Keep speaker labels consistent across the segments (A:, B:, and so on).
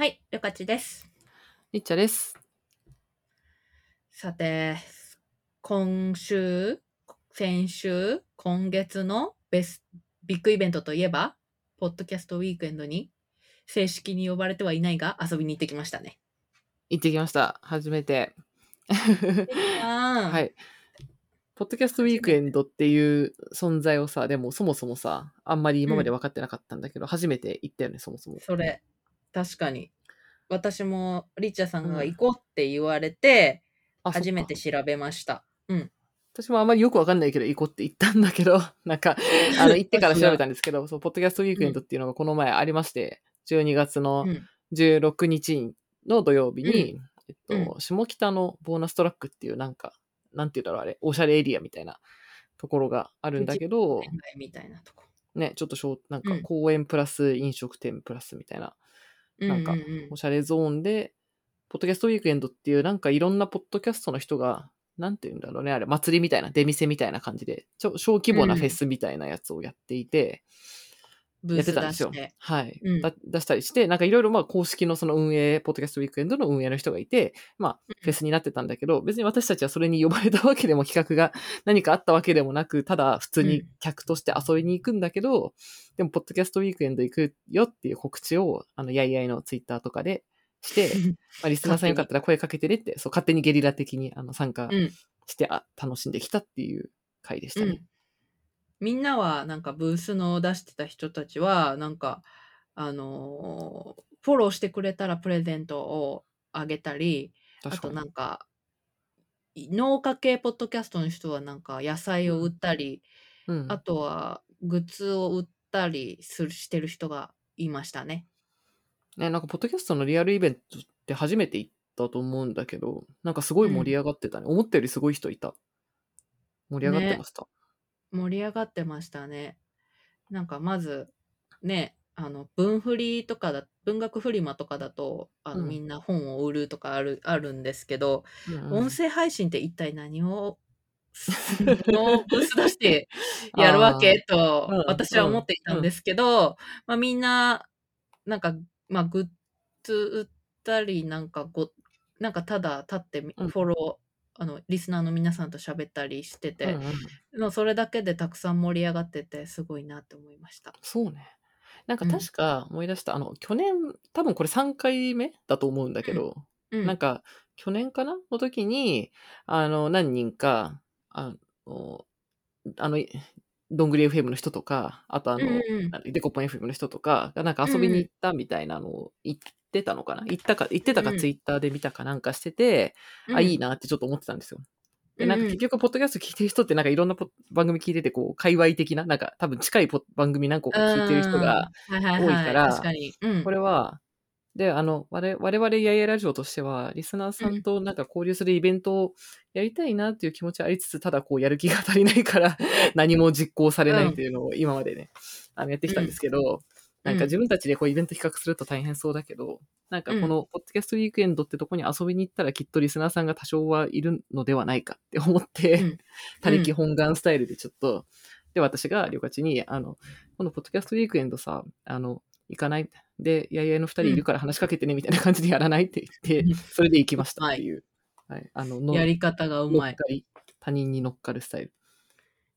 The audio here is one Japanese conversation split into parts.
A: はい、よかちです。
B: りっちゃです。
A: さて、今週、先週、今月のベスビッグイベントといえば、ポッドキャストウィークエンドに正式に呼ばれてはいないが遊びに行ってきましたね。
B: 行ってきました。初めて。
A: は。
B: はいい。ポッドキャストウィークエンドっていう存在をさ、でもそもそもさ、あんまり今まで分かってなかったんだけど、初めて行ったよね、そもそも。
A: それ、確かに。私もリッチャさんが行こうって言われて、
B: あ
A: 初めて調べました。うん。
B: 私もあんまりよくわかんないけど、行こうって言ったんだけど、なんか、あの、行ってから調べたんですけど、そう、ポッドキャストウィークエンドっていうのがこの前ありまして、12月の
A: うん。
B: 16日の土曜日に、えっと、
A: う
B: 下北のボーナストラックっていうなんか、なんて言うんだろうあれ、おしゃれエリアみたいなところがあるんだけど、
A: みたいなとこ。
B: ね、ちょっとしょうなんか
A: うん
B: 公園プラス飲食店プラスみたいな、なんかおしゃれゾーンで、ポッドキャストウィークエンドっていうなんかいろんなポッドキャストの人が、なんて言うんだろうね、あれ、祭りみたいな、出店みたいな感じで、小規模なフェスみたいなやつをやっていて、やって
A: ブース
B: たんですよ
A: 出して。。
B: はい、
A: うん
B: だ出したりして、なんかいろいろまあ公式のその運営、ポッドキャストウィークエンドの運営の人がいて、まあ
A: うん
B: フェスになってたんだけど、別に私たちはそれに呼ばれたわけでも企画が何かあったわけでもなく、ただ普通に客として遊びに行くんだけど、でもポッドキャストウィークエンド行くよっていう告知を、あの、やいやいのツイッターとかでして、まあ、リスナーさんよかったら声かけてねって、そう、勝手にゲリラ的にあの参加
A: うん
B: して、あ、楽しんできたっていう回でしたね。
A: うん、みんなはなんかブースの出してた人たちはなんかあのーフォローしてくれたらプレゼントをあげたりあと
B: 確かに。
A: なんか農家系ポッドキャストの人はなんか野菜を売ったり、
B: うん。
A: あとはグッズを売ったりするしてる人がいましたね。
B: ね、なんか、ポッドキャストのリアルイベントって初めて行ったと思うんだけど、なんかすごい盛り上がってたね。思ったよりすごい人いた。盛り上がってました。
A: 盛り上がってましたね。なんかまずねあの文振りとかだ文学フリマとかだとあの、
B: うん。
A: みんな本を売るとかあるあるんですけど、
B: うんうん。
A: 音声配信って一体何を のブース出してやるわけと
B: うん
A: 私は思っていたん。ですけど、まあ、みんななんか、まあ、グッズ売ったりなんかごなんかただ立ってみ
B: うん。
A: フォロー、あのリスナーの皆さんと喋ったりしてて、
B: うんうん。
A: それだけでたくさん盛り上がっててすごいなって思いました。
B: そうね。なんか
A: うん。
B: 確か思い出した、あの、去年、多分これ3回目だと思うんだけど、
A: うん、
B: なんか、去年かなの時に、あの、何人か、あの、あの、どんぐり FM の人とか、あとあの、
A: うんうん
B: デコポン FM の人とかがなんか遊びに行ったみたいなのを言ってたのかな、行ったか、言ってたか
A: うん。
B: ツイッターで見たかなんかしてて、あ、いいなってちょっと思ってたんですよ。で、なんか結局、ポッドキャスト聞いてる人って、なんかいろんなポ番組聞いてて、こう、界隈的な、なんか多分近いポ番組何個か聞いてる人が、多いから
A: 確かに、うん、
B: これは、で、あの、我々、我々やいやラジオとしては、リスナーさんとなんか交流するイベントをやりたいなっていう気持ちはありつつ、ただこう、やる気が足りないから、何も実行されないっていうのを今までね、あの、やってきたんですけど、なんか自分たちでこう、イベント企画すると大変そうだけど、なんかこの、ポッドキャストウィークエンドってとこに遊びに行ったらきっとリスナーさんが多少はいるのではないかって思って、
A: うん。
B: 他力本願スタイルでちょっと、で、私が、りょかちに、あの、このポッドキャストウィークエンドさ、あの、行かない。で、やいやいの二人いるから話しかけてね、みたいな感じでやらないって言って、
A: うん。
B: それで行きましたっていう。はい。あの、の
A: やり方がうまい。
B: 他人に乗っかるスタイル。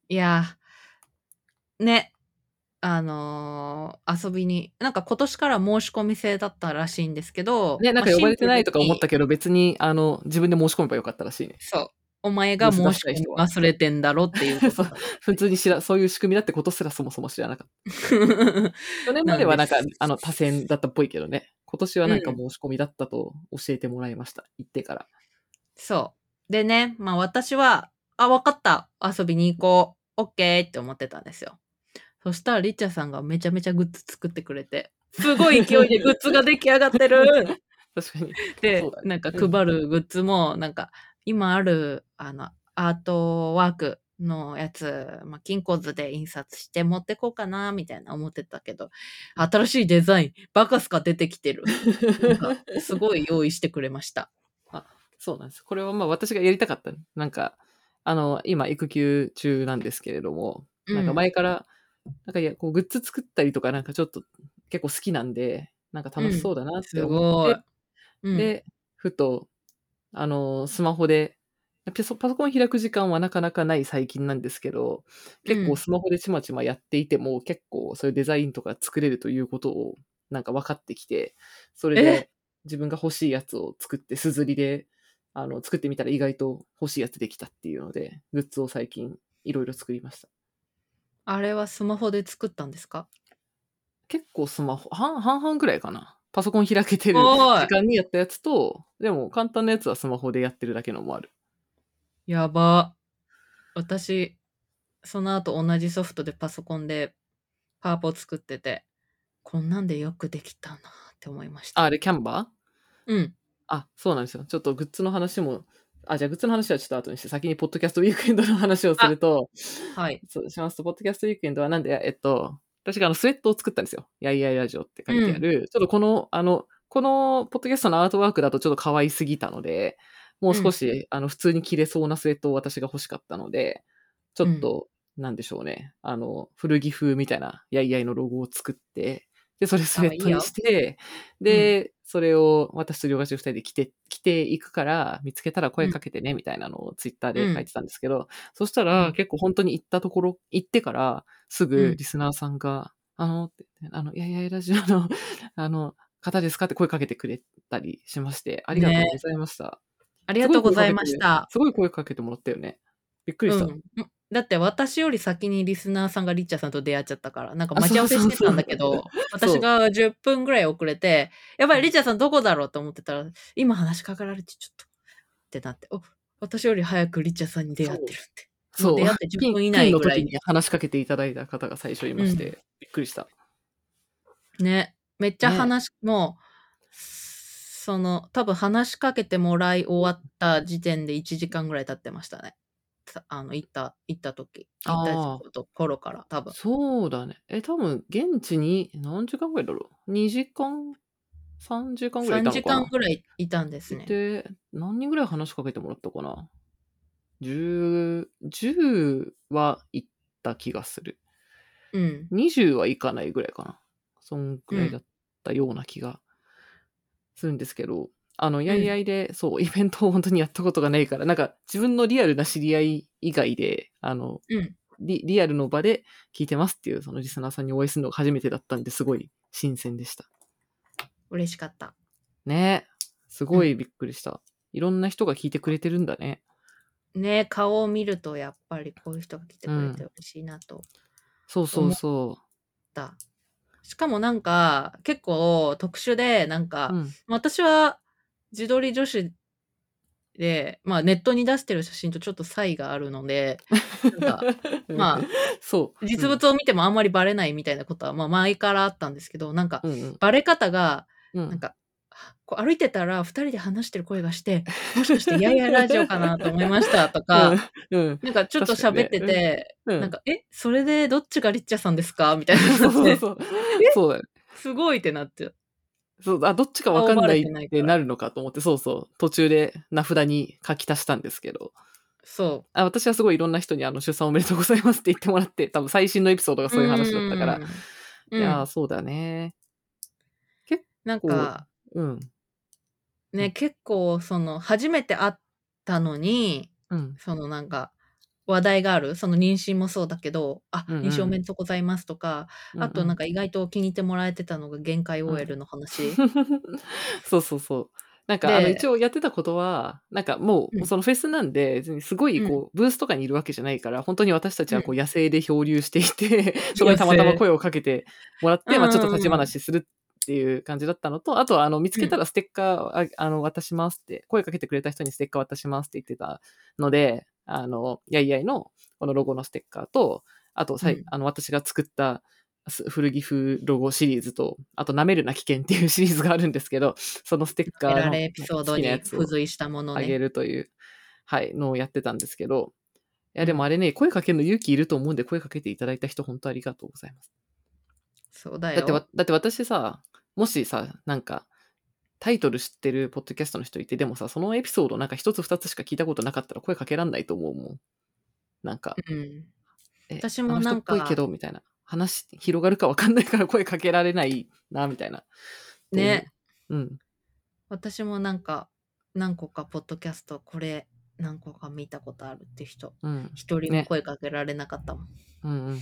A: いやーねあのー遊びになんか今年から申し込み制だったらしいんですけど
B: ね、なんか呼ばれてないとか思った
A: け
B: けど、別に、あの、自分で申し込めばよかったらしいね。
A: そうお前が申し込み忘れてんだろっていう
B: 普通に知ら、そういう仕組みだってことすらそもそも知らなかった。去年まではなんかあの、多選だったっぽいけどね。今年はなんか申し込みだったと教えてもらいました。行ってから。
A: そうでねまあ私はあ分かった遊びに行こうオッケーって思ってたんですよそしたらリッチャさんがめちゃめちゃグッズ作ってくれてすごい勢いでグッズが出来上がってる
B: 確かに。
A: で、
B: ね
A: なんか配るグッズも、なんか、今ある、あの、アートワークのやつ、まあ、金庫図で印刷して持ってこうかな、みたいな思ってたけど、新しいデザイン、バカスカ出てきてる。すごい用意してくれました。
B: そうなんです。これはまあ私がやりたかった。なんか、あの、今育休中なんですけれども、なんか前から、なんかいや、こうグッズ作ったりとかなんかちょっと結構好きなんで、なんか楽しそうだなって
A: す
B: 思って、。
A: うん、
B: で、ふと、あの、スマホで、パソパソコン開く時間はなかなかない最近なんですけど、結
A: うん
B: 構スマホでちまちまやっていても、結構そういうデザインとか作れるということをなんか分かってきて、それ
A: え？
B: で自分が欲しいやつを作って、すずりで、あの、作ってみたら意外と欲しいやつできたっていうので、グッズを最近いろいろ作りました。
A: あれはスマホで作ったんですか？
B: 結構スマホ、半半々ぐらいかな。パソコン開けてる
A: おい
B: 時間にやったやつと、でも簡単なやつはスマホでやってるだけのもある。
A: やば。私、その後同じソフトでパソコンでパワポ作ってて、こんなんでよくできたなって思いました。
B: あ、あれキャンバー？
A: うん。
B: あ、そうなんですよ。ちょっとグッズの話も、あ、じゃあグッズの話はちょっと後にして、先にポッドキャストウィークエンドの話をすると、
A: はい。
B: そうしますと、ポッドキャストウィークエンドはなんで、えっと、私があのスウェットを作ったんですよ。やいやいラジオって書いてある。ちょっとこの、あの、このポッドキャストのアートワークだとちょっと可愛すぎたので、もう少し、あの、普通に着れそうなスウェットを私が欲しかったので、ちょっと、なんでしょうね。あの、古着風みたいな、やいやいのロゴを作って、で、それスウェットにして、で、それを私と両替二人で着て、着ていくから、見つけたら声かけてね、みたいなのをツイッターで書いてたんですけど、そしたら、
A: うん
B: 結構本当に行ったところ、行ってから、す
A: うん
B: ぐリスナーさんが、あの、ってあの、いやいやラジオの、あの、方ですかって声かけてくれたりしまして、ありがとうございました。
A: ありがとうございました。
B: すごい声かけてもらったよね。びっくりした。
A: うん、だって私より先にリスナーさんがリッチャーさんと出会っちゃったから、なんか待ち合わせしてたんだけど、私が10分ぐらい遅れて、やばい、リッチャーさんどこだろうと思ってたら、今話しかけられてちょっと、ってなって、お、私より早くリッチャーさんに出会ってるって。
B: そう。
A: 出会って10
B: ピン
A: 分以内ぐらい
B: に話しかけていただいた方が最初いまして、
A: うん
B: びっくりした。
A: ね、めっちゃ話、もう、その、多分話しかけてもらい終わった時点で1時間ぐらい経ってましたね。たあの、行った、行った時。行ったと頃から、多分。
B: そうだね。え、多分、現地に何時間ぐらいだろう ?2 時間 ?3 時間ぐらいいた
A: 3時
B: のかな？
A: 間ぐらいいたんですね。
B: で、何人ぐらい話しかけてもらったかな ?10、10は行った気がする。
A: うん。
B: 20はいかないぐらいかな。そんぐらいだったような気がするんですけど、あの、やいやいで、そう、イベントを本当にやったことがないから、なんか自分のリアルな知り合い以外で、あの、
A: うん
B: リリアルの場で聞いてますっていう、そのリスナーさんにお会いするのが初めてだったんですごい新鮮でした。
A: 嬉しかった。
B: ねすごいびっくりした。いろんな人が聞いてくれてるんだね。
A: ね顔を見るとやっぱりこういう人が来てくれて嬉しいなと思っ
B: そうそうそ
A: た。しかもなんか結構特殊でなんか、
B: う。うん。
A: 私は自撮り女子で、まあネットに出してる写真とちょっと差異があるので、なんか まあ、
B: そう。
A: 実物を見てもあんまりバレないみたいなことは、まあ前からあったんですけど、なんか
B: うんうん。
A: バレ方が、
B: うん。
A: なんか、こう歩いてたら二人で話してる声がして、もしかしてやいやラジオかなと思いましたとか、
B: うん、うん。
A: なんかちょっと喋ってて、
B: うん
A: なんか、え、それでどっちがリッチャーさんですか？みたい
B: そうそう
A: な。
B: そう。そうだね。
A: すごいってなって。
B: そう、あ、どっちかわかんないってなるのかと思って、そうそう。途中で名札に書き足したんですけど。
A: そ
B: あ私はすごいいろんな人にあの出産おめでとうございますって言ってもらって、多分最新のエピソードが
A: う。
B: そういう話だったから。
A: うん。
B: いやそうだね。
A: なんか、
B: うん。
A: ね、結構、その、初めて会ったのに、
B: うん。
A: そのなんか、話題がある、その妊娠もそうだけど、あ、
B: うんうん。
A: 妊娠おめでとうございますとか、あとなん
B: か、
A: か意外と気に入ってもらえてたのが限界 OL の話。
B: そうそうそう。なんか、
A: で
B: あの、一応やってたことは、なんかもう、
A: うん。
B: そのフェスなんで、別にすごい、こう、ブースとかにいるわけじゃないから、本当に私たちはこう、
A: うん
B: 野生で漂流していて、そこにたまたま声をかけてもらって、まあちょっと立ち
A: うんうんうん
B: 話するっていう感じだったのと、あとは、あの、見つけたらステッカー、ああの、渡しますって、声かけてくれた人にステッカー渡しますって言ってたので、あの、やいやいの、このロゴのステッカーと、あと、さい
A: うん
B: あの、私が作った、す古着風ロゴシリーズと、あと、舐めるな危険っていうシリーズがあるんですけど、そのステッカーの
A: エピソードに付随したもの
B: あげ
A: ね。
B: るという、はい、のをやってたんですけど、いや、でもあれね、声かけるの勇気いると思うんで、声かけていただいた人、本当ありがとうございます。
A: そうだよ。
B: だってわ、だって私さ、もしさ、なんか、タイトル知ってるポッドキャストの人いて、でもさ、そのエピソードなんか一つ二つしか聞いたことなかったら声かけらんないと思うもん。なんか、
A: うん。
B: え
A: 私もなんか
B: っぽいけど、みたいな。話広がるかわかんないから声かけられないな、みたいな。
A: ね。
B: うん。
A: 私もなんか、何個かポッドキャスト、これ何個か見たことあるって人、
B: うん。
A: 一人も
B: ね
A: 声かけられなかったもん。
B: うんうん。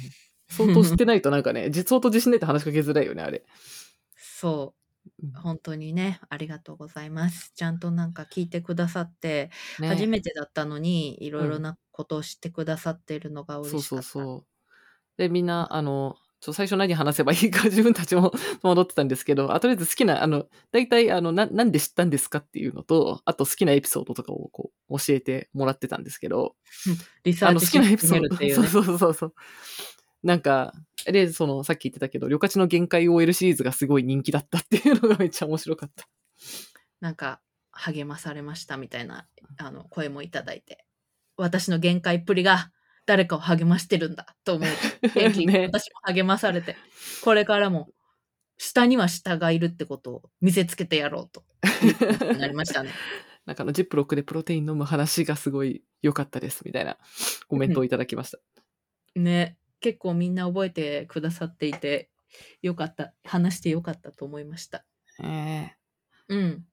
B: 相当知ってないとなんかね、実相当自信ないと話しかけづらいよね、あれ。
A: そう
B: うん。
A: 本当にね、ありがとうございます。ちゃんとなんか聞いてくださって、
B: ね
A: 初めてだったのに、いろいろ
B: うん
A: なことを知ってくださっているのが
B: そう
A: 嬉しかった。
B: そうそう。で、みんな、あの、ちょ最初何話せばいいか 自分たちも 戸惑ってたんですけど、あとりあえず好きな、あの、大体、あの、な、なんで知ったんですかっていうのと、あと好きなエピソードとかをこう、教えてもらってたんですけど、
A: リサ
B: あの、好
A: ーチし
B: きなエピソー
A: るっていう
B: そう
A: ね。
B: そうそうそう。なんか、で、その、さっき言ってたけど、旅客の限界 OL シリーズがすごい人気だったっていうのがめっちゃ面白かった。
A: なんか、励まされましたみたいなあの声もいただいて、私の限界っぷりが誰かを励ましてるんだと思う。
B: ね。
A: 私も励まされて、これからも下には下がいるってことを見せつけてやろうと。なりましたね。
B: なんかあの、ジップロックでプロテイン飲む話がすごい良かったです、みたいなコメントをいただきました。
A: ね、結構みんな覚えてくださっていて、よかった、話してよかったと思いました。
B: ええ。
A: うん。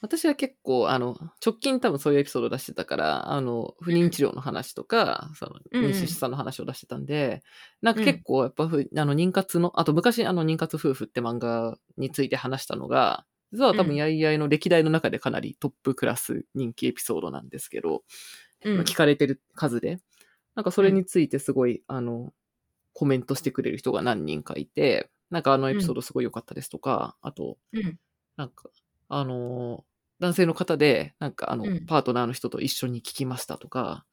B: 私は結構、あの、直近多分そういうエピソード出してたから、あの、不妊治療の話とか、その、
A: うん。うん
B: 妊娠出産の話を出してたんで、なんか結構やっぱふ、あの、妊活の、あと昔、あの、妊活夫婦って漫画について話したのが、実は多分、
A: うん。
B: やいやいの歴代の中でかなりトップクラス人気エピソードなんですけど、
A: うん。
B: 聞かれてる数で、なんかそれについてすごい、あの、コメントしてくれる人が何人かいて、なんかあのエピソードすごい良かったですとか、あと、
A: うん。
B: なんか、あのー男性の方で、なんかあの、
A: うん
B: パートナーの人と一緒に聞きましたとか、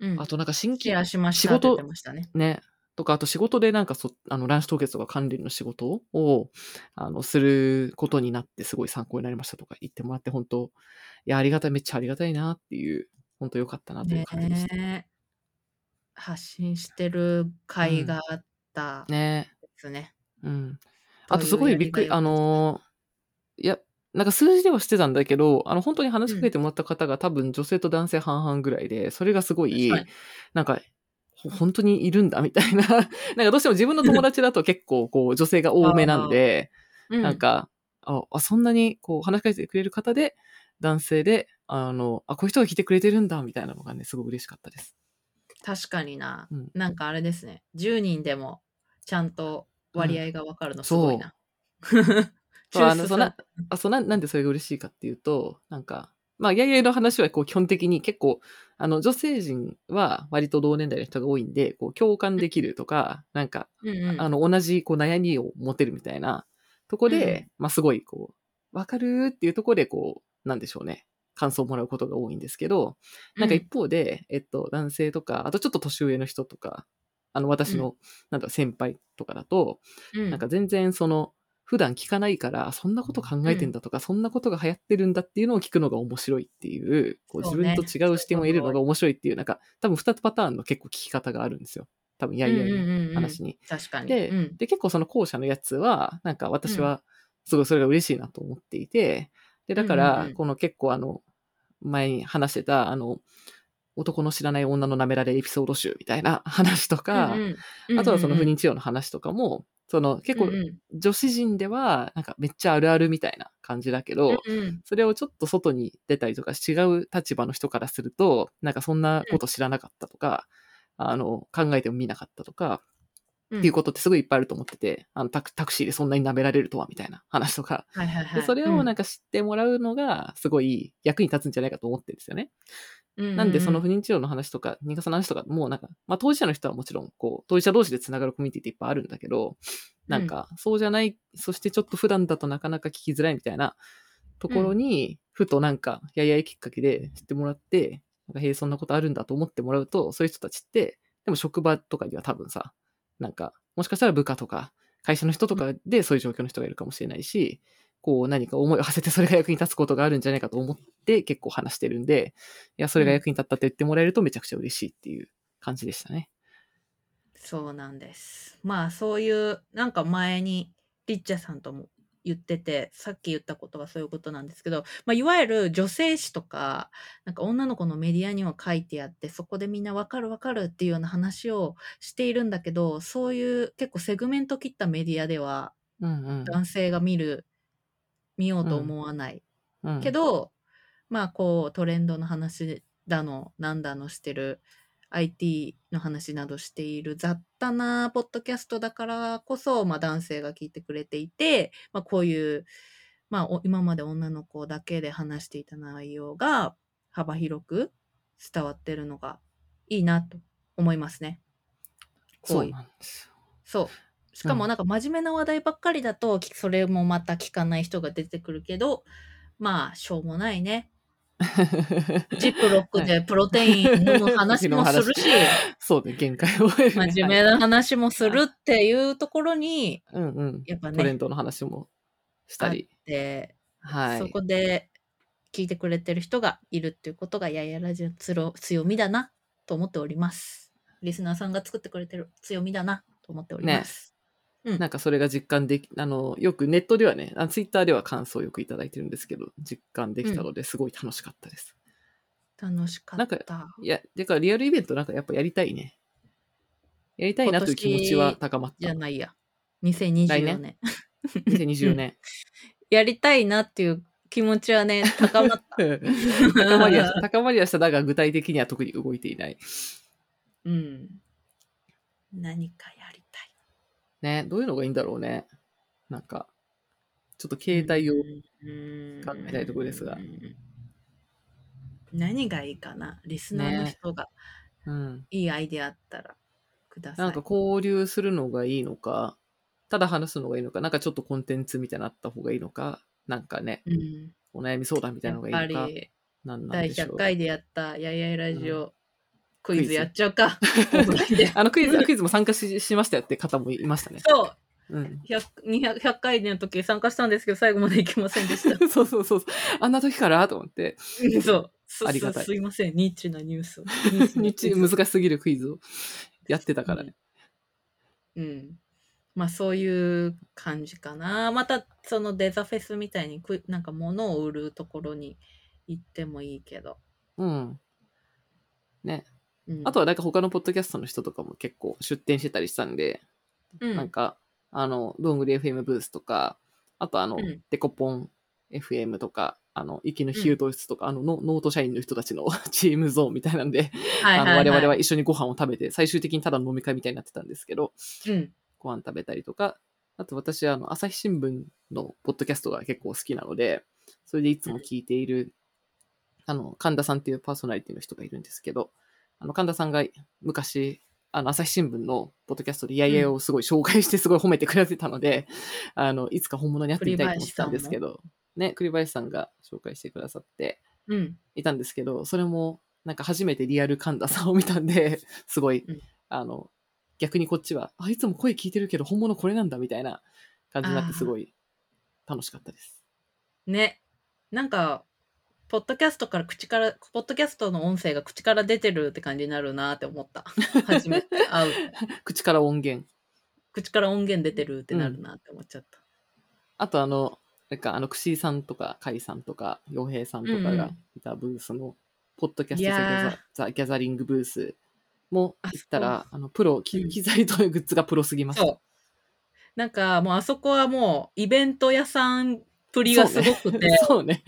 A: うん。
B: あとなんか新規仕事
A: ね。
B: ね、とか、あと仕事でなんかそ、あの、卵子凍結とか関連の仕事を、あの、することになってすごい参考になりましたとか言ってもらって、本当いや、ありがたい、めっちゃありがたいなっていう、本当良かったなという感じでした。ね
A: ね発信してる会があったですね。
B: うん。
A: と
B: あとすごいびっくり、あのーいや、なんか数字ではしてたんだけど、あの、本当に話しかけてもらった方が多分女性と男性半々ぐらいで、それがすごい、
A: 確かに
B: なんか、ほ本当にいるんだみたいな。なんかどうしても自分の友達だと結構こう女性が多めなんで、
A: うん
B: なんか、あ、あそんなにこう話しかけてくれる方で、男性で、あの、あ、こういう人が来てくれてるんだみたいなのがね、すごい嬉しかったです。
A: 確かにな、
B: うん。
A: なんかあれですね。10人でもちゃんと割合が分かるのすごいな。
B: そう。あのそんなあ、そうな、なんでそれが嬉しいかっていうと、なんか、まあ、やいやいの話はこう基本的に結構、あの、女性陣は割と同年代の人が多いんで、こう共感できるとか、なんか、
A: うんうん。
B: あの、同じこう悩みを持てるみたいなとこで、まあ、すごいこう、わかるっていうところでこう、なんでしょうね。感想をもらうことが多いんですけど、なんか一方で、えっと、男性とか、あとちょっと年上の人とか、あの、私の、なんだ先輩とかだと、
A: うん。
B: なんか全然その、普段聞かないから、そんなこと考えてんだとか、そんなことが流行ってるんだっていうのを聞くのが面白いっていう、こう自分と違う視点を得るのが面白いっていう、なんか、多分二パターンの結構聞き方があるんですよ。多分、やいやいの話に。
A: 確かに。
B: で
A: うん。
B: で、結構その後者のやつは、なんか私は、すごいそれが嬉しいなと思っていて、で、だか
A: うんうん
B: ら
A: う、ん。
B: この結構あの、前に話してた、あの、男の知らない女の舐められエピソード集みたいな 話とか、あとはその不妊治療の話とかも、その結構女子陣ではなんかめっちゃあるあるみたいな感じだけど、
A: うんうん。
B: それをちょっと外に出たりとか違う立場の人からすると、なんかそんなこと知らなかったとか、あの、考えても見なかったとか、
A: うん
B: っていうことってすごいいっぱいあると思ってて、あのタクタクシーでそんなに舐められるとはみたいな話とか、
A: はいはいはい。
B: でそれをなん
A: か、
B: か知ってもらうのがすごい役に立つんじゃないかと思ってるんですよね。
A: う
B: なんでその不
A: う
B: 妊治療の話とか、妊活の話とかもなんか、まあ当事者の人はもちろん、こう、当事者同士でつながるコミュニティっていっぱいあるんだけど、なんか、そうじゃない、そしてちょっと普段だとなかなか聞きづらいみたいなところに、ふとなんか、ややいきっかけで知ってもらって、なんか、へえ、そんなことあるんだと思ってもらうと、そういう人たちって、でも職場とかには多分さ、なんか、もしかしたら部下とか、会社の人とかでそういう状況の人がいるかもしれないし、こう何か思いを馳せてそれが役に立つことがあるんじゃないかと思って結構話してるんで、いや、それが役に立ったって言ってもらえるとめちゃくちゃ嬉しいっていう感じでしたね。
A: そうなんです。まあそういう、なんか前にリッチャさんとも言ってて、さっき言ったことがそういうことなんですけど、まあ、いわゆる女性誌とか、なんか女の子のメディアには書いてあって、そこでみんなわかるわかるっていうような話をしているんだけど、そういう結構セグメント切ったメディアでは、
B: うんうん。
A: 男性が見る見ようと思わない。
B: うん。
A: けど、まあこうトレンドの話だの、なんだのしてる IT の話などしている雑多なポッドキャストだからこそ、まあ男性が聞いてくれていて、まあこういう、まあお今まで女の子だけで話していた内容が幅広く伝わってるのがいいなと思いますね。こ
B: そうなんですよ。
A: そう。しか
B: うん
A: もなんか真面目な話題ばっかりだと、きそれもまた聞かない人が出てくるけど、まあ、しょうもないね。ジップロックでプロテイン飲む話もするし、
B: そうね、限界を。真
A: 真面目な話もするっていうところに、
B: うんうん。
A: やっぱね、
B: トレンドの話もしたり。
A: で、
B: はい。
A: そこで聞いてくれてる人がいるっていうことが、ややラジオの強強みだなと思っております。リスナーさんが作ってくれてる強みだなと思っております。
B: なんかそれが実感でき、あの、よくネットではね、あツイッターでは感想をよくいただいてるんですけど、実感できたのですごい楽しかったです。
A: 楽しか
B: なんか
A: った。
B: いや、だからリアルイベントなんかやっぱやりたいね。やりたいなという気持ちは高まった
A: じゃ。ないや。2024
B: 来
A: 年？
B: 年2024年。
A: やりたいなっていう気持ちはね、高まった。
B: 高まりは、高まりはした。だが具体的には特に動いていない。
A: うん。何か。
B: ね、どういうのがいいんだろうね。なんか、ちょっと携帯を、
A: うん
B: 考えたいところですが。
A: 何がいいかな？リスナーの人が
B: うん。
A: いいアイデアあったらください。
B: なんか交流するのがいいのか、ただ話すのがいいのか、なんかちょっとコンテンツみたいになった方がいいのか、なんかね、
A: うん、
B: お悩み相談みたいなのがいいのか、
A: 第
B: でしょう
A: 100。回でやったやいやいラジ
B: う
A: オクイズやっちゃうか。
B: あのクイズ、クイズも参加ししましたよって方もいましたね。
A: そう。
B: うん。
A: 100, 200 100回の時参加したんですけど最後まで行けませんでした。
B: そうそうそう。あんな時から？と思って、
A: そう。す
B: ありがたい
A: すすいません。ニッチなニュースを。
B: 日難しすぎるクイズをやってたからね。
A: うん。まあそういう感じかな。またそのデザフェスみたいにくなんか物を売るところに行ってもいいけど。
B: うん。ね。
A: うん、
B: あとはなんか他のポッドキャストの人とかも結構出展してたりしたんで、
A: うん、
B: なんか、あの、どんぐり FM ブースとか、あとあの、
A: うん。
B: デコポン FM とか、あの、息の比喩室とか、あのノ、ノート社員の人たちの チームゾーンみたいなんで、
A: はいはい、
B: あの、我々は
A: はい。
B: 一緒にご飯を食べて、最終的にただの飲み会みたいになってたんですけど、
A: うん。
B: ご飯食べたりとか、あと私はあの、朝日新聞のポッドキャストが結構好きなので、それでいつも聞いている、あの、神田さんっていうパーソナリティの人がいるんですけど、あの、神田さんが昔、あの、朝日新聞のポッドキャストでイヤイヤをすごい紹介してすごい褒めてくれてたので、あの、いつか本物に会ってみたいと思ってたんですけど、ね、栗林さんが紹介してくださって
A: うん。
B: いたんですけど、それもなんか初めてリアル神田さんを見たんで、すごい、
A: うん
B: あの、逆にこっちは、あ、いつも声聞いてるけど本物これなんだみたいな感じになってすごい楽しかったです。
A: ね。なんか、ポッドキャストから口から、ポッドキャストの音声が口から出てるって感じになるなって思った。初めて 会う。
B: 口から音源。
A: 口から音源出てるってなるなって思っちゃった。
B: あとあの、なんかあの、くしーさんとか、かいさんとか、洋平さんとかが
A: うんうん
B: いたブースの、ポッドキャストザザ・ギャザリングブースも
A: あ
B: 行ったら、あの、プロ、機材とグッズがプロすぎます。
A: そう。なんかもうあそこはもうイベント屋さんプリがすごくて、
B: そうね。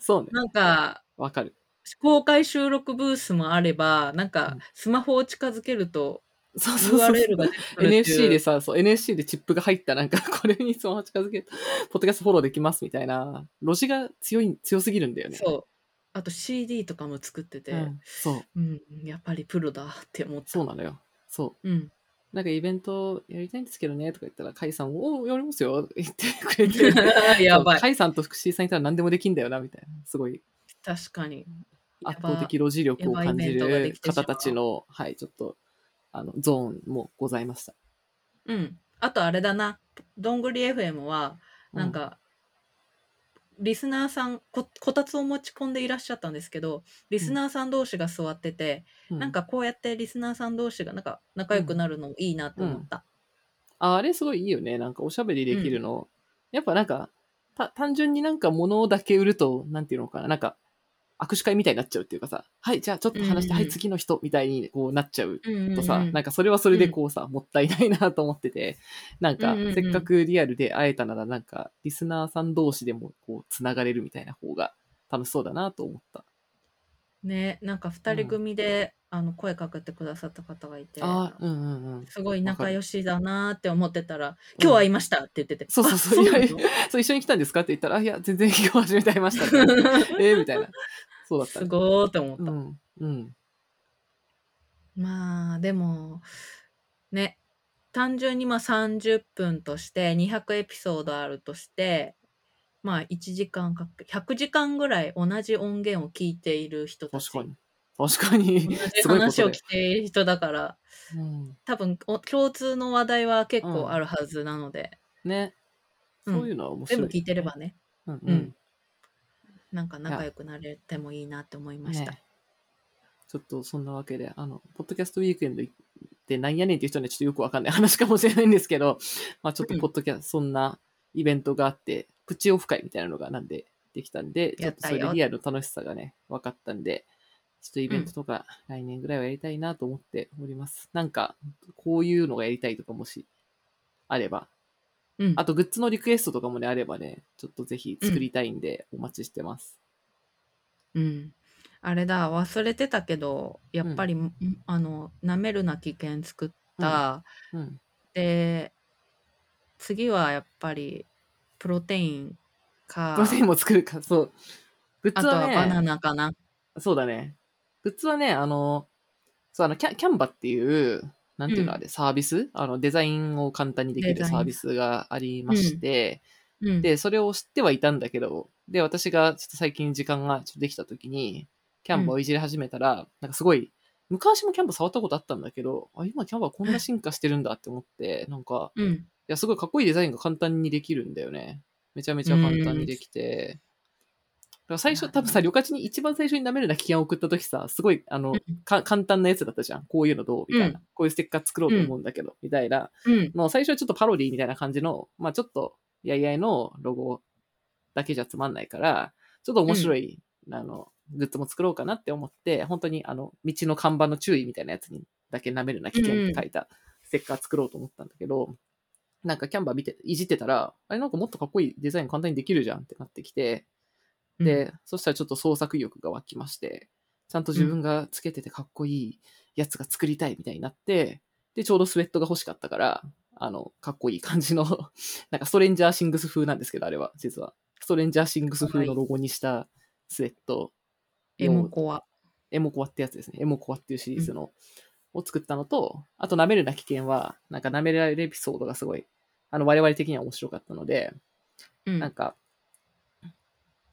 B: そうね。
A: なんか
B: わかる。
A: 公開収録ブースもあれば、なんか
B: うん
A: スマホを近づけると
B: そうそうそう
A: ていう
B: NSC でさ、そう、NSC でチップが入ったなんか、これにスマホ近づけると、ポッドキャストフォローできますみたいな、路地が強い、強すぎるんだよね。
A: そう。あと CD とかも作ってて、
B: うんそう。
A: うん、やっぱりプロだって思った。
B: そうなのよ。そう。
A: うん。
B: なんかイベントやりたいんですけどね、とか言ったら、カイさん、おお、やりますよ、言ってくれて。
A: やばい。
B: カイさんと福士さんいたら何でもできんだよな、みたいな。すごい
A: 確かに。
B: 圧倒的路地力を感じる方たちの、はい、ちょっと、あの、ゾーンもございました。
A: うん。あとあれだな。どんぐり FM は、なんか、リスナーさんこ、こたつを持ち込んでいらっしゃったんですけど、リスナーさん同士が座ってて、
B: う
A: なん、かこうやってリスナーさん同士がなんか仲良くなるのいいなって思った。
B: ああれすごいいいよね。なんかおしゃべりできるの。やっぱなんか、た単純になんか物だけ売ると、なんていうのかな。なんか、握手会みたいになっちゃうっていうかさ、はい、じゃあちょっと話して、
A: うんうん
B: はい、次の人みたいにこうなっちゃう
A: うんうんうん
B: とさ、なんかそれはそれでこうさ、もったいないなと思ってて、なんか
A: うんうんうん
B: せっかくリアルで会えたならなんかリスナーさん同士でもこうつながれるみたいな方が楽しそうだなと思った。
A: ね、なんか二人組で、あの声かけてくださった方がいて、
B: ああ、うんうんうん。
A: すごい仲良しだなって思ってたら、今日会いましたって言ってて。
B: そうそうそう。
A: あなの
B: いやいやそう、一緒に来たんですかって言ったら、あいや、全然今日初めて会いましたって。えーみたいな。そうだったね。
A: すごーって思った。
B: うん。うん。
A: まあ、でも、ね、単純にまあ30分として200エピソードあるとして、まあ1時間かけ、100時間ぐらい同じ音源を聞いている人たち。
B: 確かに。確かに。
A: 同じ
B: すごいことで
A: 話を聞い。ている人だから、
B: うん。
A: 多分お共通の話題は結構あるはずなので、
B: ね。
A: うん
B: そういうのは面白い、
A: 全部聞いてれば。ね、
B: うんう
A: うんん。なんか仲良くなれてもいいなって思いました。
B: ね。ちょっとそんなわけで、あの、ポッドキャストウィークエンドってなんやねんっていう人にはちょっとよくわかんない話かもしれないんですけど、まあちょっとポッドキャスト、そんなイベントがあって、プチオフ会みたいなのがなんでできたんで、ちょっとそれでリアルの楽しさがね、分かったんで、ちょっとイベントとか来年ぐらいはやりたいなと思っております。なんか、こういうのがやりたいとかもしあれば、
A: うん。
B: あとグッズのリクエストとかもね、あればね、ちょっとぜひ作りたいんで、お待ちしてます。
A: うん。あれだ、忘れてたけど、やっぱり、んあの、舐めるな危険作った、
B: うん。
A: で、次はやっぱり、プロテインか、
B: プロテインも作るか、そう。グッ
A: あと
B: ズはね、
A: はバナナかな。
B: そうだね。グッズはね、あの、そう、あの、キャキャンバっていう、なんていうの
A: うん
B: あれ、サービス？あの、デザインを簡単にできるサービスがありまして、
A: うん。
B: で、それを知ってはいたんだけど、で、私がちょっと最近時間がちょっとできた時に、キャンバをいじり始めたら、なんかすごい、昔もキャンバ触ったことあったんだけど、あ、今キャンバこんな進化してるんだって思って、なんか、
A: うん。
B: いや、すごいかっこいいデザインが簡単にできるんだよね。めちゃめちゃ簡単にできて。最初、多分さ、旅客地に一番最初に舐めるな危険を送った時さ、すごい、あの、簡単なやつだったじゃん。こういうのどうみたいな、
A: うん
B: こういうステッカー作ろうと思うんだけど、みたいな。
A: うん。
B: の最初はちょっとパロディみたいな感じの、まあちょっと、やいやいのロゴだけじゃつまんないから、ちょっと面白い、あの、グッズも作ろうかなって思って、本当にあの、道の看板の注意みたいなやつにだけ舐めるな危険って書いたステッカー作ろうと思ったんだけど、なんかキャンバー見て、いじってたら、あれなんかもっとかっこいいデザイン簡単にできるじゃんってなってきて、で、そしたらちょっと創作意欲が湧きまして、ちゃんと自分がつけててかっこいいやつが作りたいみたいになって、で、ちょうどスウェットが欲しかったから、あの、かっこいい感じの、なんかストレンジャーシングス風なんですけど、あれは、実は。ストレンジャーシングス風のロゴにしたスウェット
A: エモコア。
B: エモコアってやつですね。エモコアっていうシリーズの、を作ったのと、あと、舐めるな危険は、なんか舐められるエピソードがすごい、あの、我々的には面白かったので、
A: うん。
B: なんか、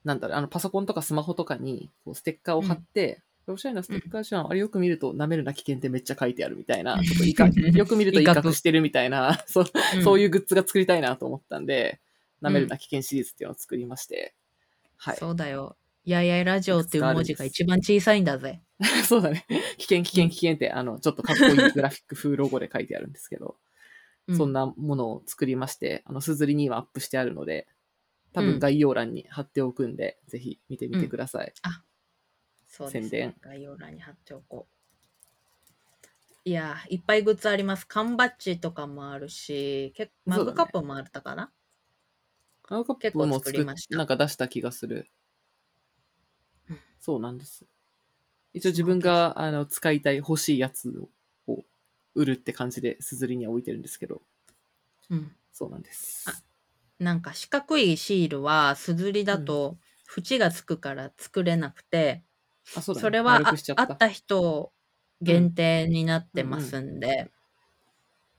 B: なんだろう、あの、パソコンとかスマホとかに、こう、ステッカーを貼って、おしゃれなステッカーじゃん。あれよく見ると、舐めるな危険ってめっちゃ書いてあるみたいな、ちょっと威嚇よく見ると威
A: 威嚇
B: 嚇してるみたいな、そう、
A: うん
B: そういうグッズが作りたいなと思ったんで、舐めるな危険シリーズっていうのを作りまして、はい。
A: そうだよ。やいやいラジオっていう文字が一番小さいんだぜ。
B: そうだね。危険、危険、危険って、あの、ちょっとかっこいい グラフィック風ロゴで書いてあるんですけど、
A: う
B: そん。なものを作りまして、あの、すずりにはアップしてあるので、多
A: うん
B: 分概要欄に貼っておくんで、ぜひ見てみてください。
A: そうです
B: 宣伝
A: ね。概要欄に貼っておこう。いやー、いっぱいグッズあります。缶バッジとかもあるし、結マ
B: そうだね
A: グカップもあったかな、
B: カッ
A: 結構
B: プも作っ
A: 作りました
B: なんか出した気がする
A: うん。
B: そうなんです。一応自分があの使いたい欲しいやつを売るって感じで、すずりには置いてるんですけど、
A: うん。
B: そうなんです。
A: あなんか四角いシールは、すずりだと縁がつくから作れなくて、
B: あ、そうだね。
A: それはあ
B: 丸くしちゃった。
A: あった人限定になってますんで、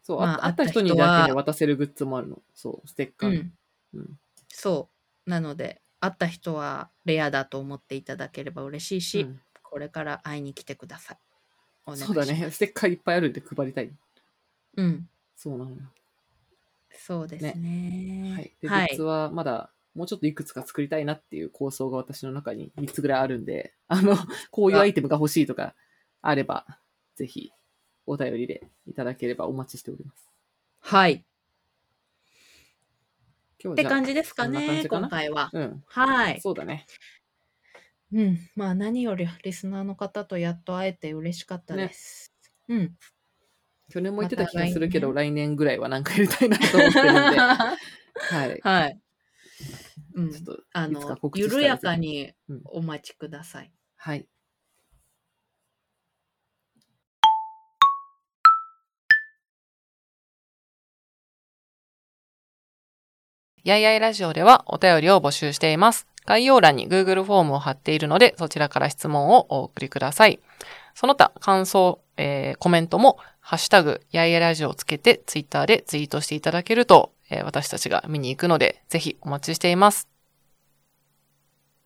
B: そう、
A: まあ
B: ああった人にだけで渡せるグッズもあるの。そう、ステッカーの。
A: うん、
B: うん
A: そう。なので、会った人はレアだと思っていただければ嬉しいし、
B: うん
A: これから会いに来てください。
B: そうだね。ステッカーいっぱいあるんで配りたい。
A: うん。
B: そうなのよ。
A: そうですね。
B: はい。で、
A: はい
B: グッズはまだ、もうちょっといくつか作りたいなっていう構想が私の中に3つぐらいあるんで、あの、こういうアイテムが欲しいとかあれば、ぜひお便りでいただければお待ちしております。
A: はい。
B: 今日はじゃあ
A: って感じですか
B: こんな感
A: ね、
B: じかな？
A: 今回は。
B: うん。
A: はい。
B: そうだね。
A: うん。まあ何よりリスナーの方とやっと会えて嬉しかったです。うん。
C: 去年も言ってた気がするけど、
A: ま
C: 来年ぐらいはなんかやりたいなと思ってるんで、はい。
A: はい。うん
C: ちょっ。と、
A: あの、緩やかに
C: うん
A: お待ちください。
C: はい。
B: やいやいラジオではお便りを募集しています。概要欄に Google フォームを貼っているので、そちらから質問をお送りください。その他、感想、えーコメントも、ハッシュタグ、やいやラジオをつけて、ツイッターでツイートしていただけると、えー私たちが見に行くので、ぜひお待ちしています。